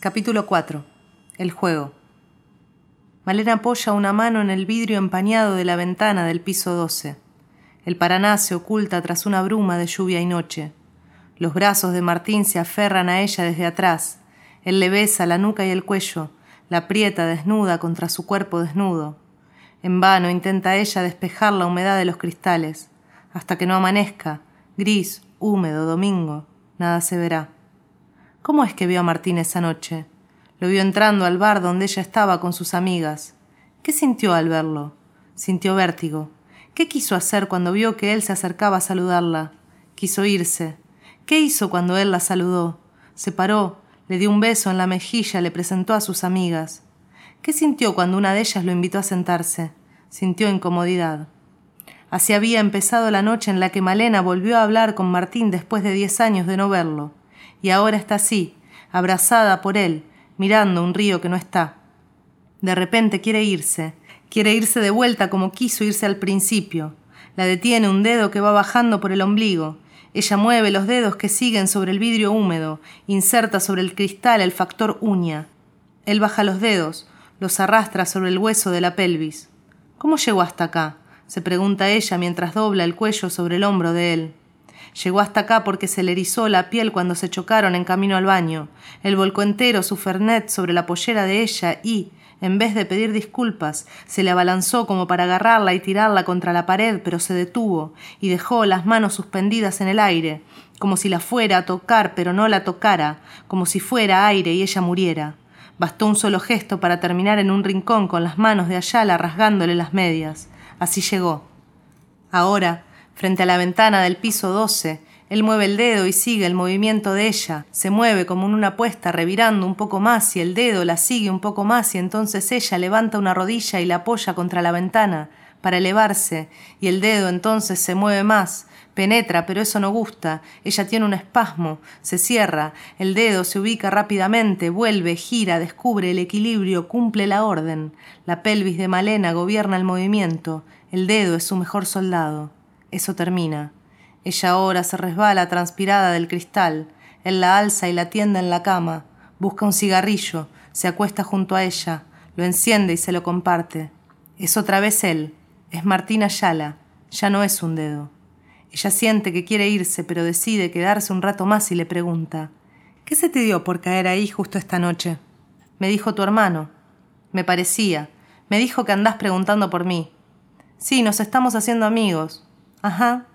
Capítulo 4. El juego. Malena apoya una mano en el vidrio empañado de la ventana del piso 12. El Paraná se oculta tras una bruma de lluvia y noche. Los brazos de Martín se aferran a ella desde atrás. Él le besa la nuca y el cuello, la aprieta desnuda contra su cuerpo desnudo. En vano intenta ella despejar la humedad de los cristales. Hasta que no amanezca, gris, húmedo, domingo, nada se verá. ¿Cómo es que vio a Martín esa noche? Lo vio entrando al bar donde ella estaba con sus amigas. ¿Qué sintió al verlo? Sintió vértigo. ¿Qué quiso hacer cuando vio que él se acercaba a saludarla? Quiso irse. ¿Qué hizo cuando él la saludó? Se paró, le dio un beso en la mejilla, le presentó a sus amigas. ¿Qué sintió cuando una de ellas lo invitó a sentarse? Sintió incomodidad. Así había empezado la noche en la que Malena volvió a hablar con Martín después de diez años de no verlo y ahora está así, abrazada por él, mirando un río que no está. De repente quiere irse, quiere irse de vuelta como quiso irse al principio. La detiene un dedo que va bajando por el ombligo. Ella mueve los dedos que siguen sobre el vidrio húmedo, inserta sobre el cristal el factor uña. Él baja los dedos, los arrastra sobre el hueso de la pelvis. ¿Cómo llegó hasta acá? se pregunta ella mientras dobla el cuello sobre el hombro de él. Llegó hasta acá porque se le erizó la piel cuando se chocaron en camino al baño. Él volcó entero su fernet sobre la pollera de ella y, en vez de pedir disculpas, se le abalanzó como para agarrarla y tirarla contra la pared, pero se detuvo y dejó las manos suspendidas en el aire, como si la fuera a tocar pero no la tocara, como si fuera aire y ella muriera. Bastó un solo gesto para terminar en un rincón con las manos de Ayala rasgándole las medias. Así llegó. Ahora, Frente a la ventana del piso 12, él mueve el dedo y sigue el movimiento de ella. Se mueve como en una apuesta, revirando un poco más y el dedo la sigue un poco más y entonces ella levanta una rodilla y la apoya contra la ventana para elevarse y el dedo entonces se mueve más. Penetra, pero eso no gusta. Ella tiene un espasmo, se cierra, el dedo se ubica rápidamente, vuelve, gira, descubre el equilibrio, cumple la orden. La pelvis de Malena gobierna el movimiento. El dedo es su mejor soldado. Eso termina. Ella ahora se resbala transpirada del cristal. Él la alza y la tienda en la cama. Busca un cigarrillo, se acuesta junto a ella, lo enciende y se lo comparte. Es otra vez él. Es Martín Ayala. Ya no es un dedo. Ella siente que quiere irse, pero decide quedarse un rato más y le pregunta ¿Qué se te dio por caer ahí justo esta noche? Me dijo tu hermano. Me parecía. Me dijo que andás preguntando por mí. Sí, nos estamos haciendo amigos. Ajá.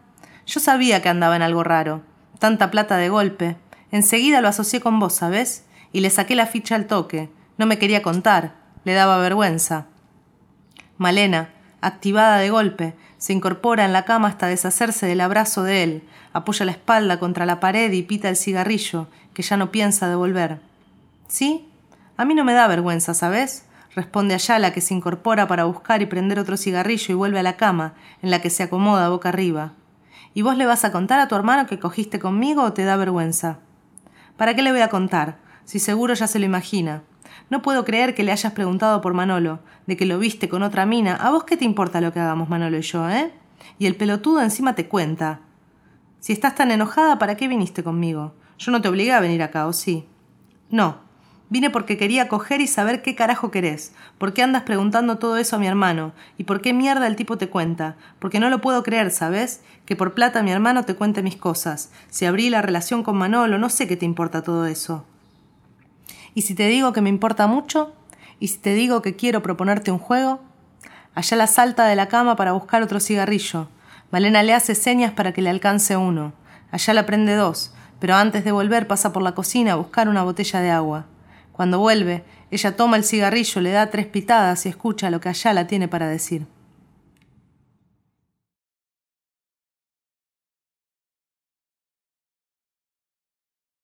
Yo sabía que andaba en algo raro. Tanta plata de golpe. Enseguida lo asocié con vos, ¿sabes? Y le saqué la ficha al toque. No me quería contar. Le daba vergüenza. Malena, activada de golpe, se incorpora en la cama hasta deshacerse del abrazo de él, apoya la espalda contra la pared y pita el cigarrillo, que ya no piensa devolver. ¿Sí? A mí no me da vergüenza, ¿sabes? Responde Ayala, que se incorpora para buscar y prender otro cigarrillo y vuelve a la cama, en la que se acomoda boca arriba. ¿Y vos le vas a contar a tu hermano que cogiste conmigo o te da vergüenza? ¿Para qué le voy a contar? Si seguro ya se lo imagina. No puedo creer que le hayas preguntado por Manolo, de que lo viste con otra mina. ¿A vos qué te importa lo que hagamos Manolo y yo, eh? Y el pelotudo encima te cuenta. Si estás tan enojada, ¿para qué viniste conmigo? Yo no te obligué a venir acá, ¿o sí? No, Vine porque quería coger y saber qué carajo querés, por qué andas preguntando todo eso a mi hermano, y por qué mierda el tipo te cuenta, porque no lo puedo creer, ¿sabes? Que por plata mi hermano te cuente mis cosas. Si abrí la relación con Manolo, no sé qué te importa todo eso. ¿Y si te digo que me importa mucho? ¿Y si te digo que quiero proponerte un juego? Allá la salta de la cama para buscar otro cigarrillo. Malena le hace señas para que le alcance uno. Allá la prende dos, pero antes de volver pasa por la cocina a buscar una botella de agua. Cuando vuelve, ella toma el cigarrillo, le da tres pitadas y escucha lo que Ayala tiene para decir.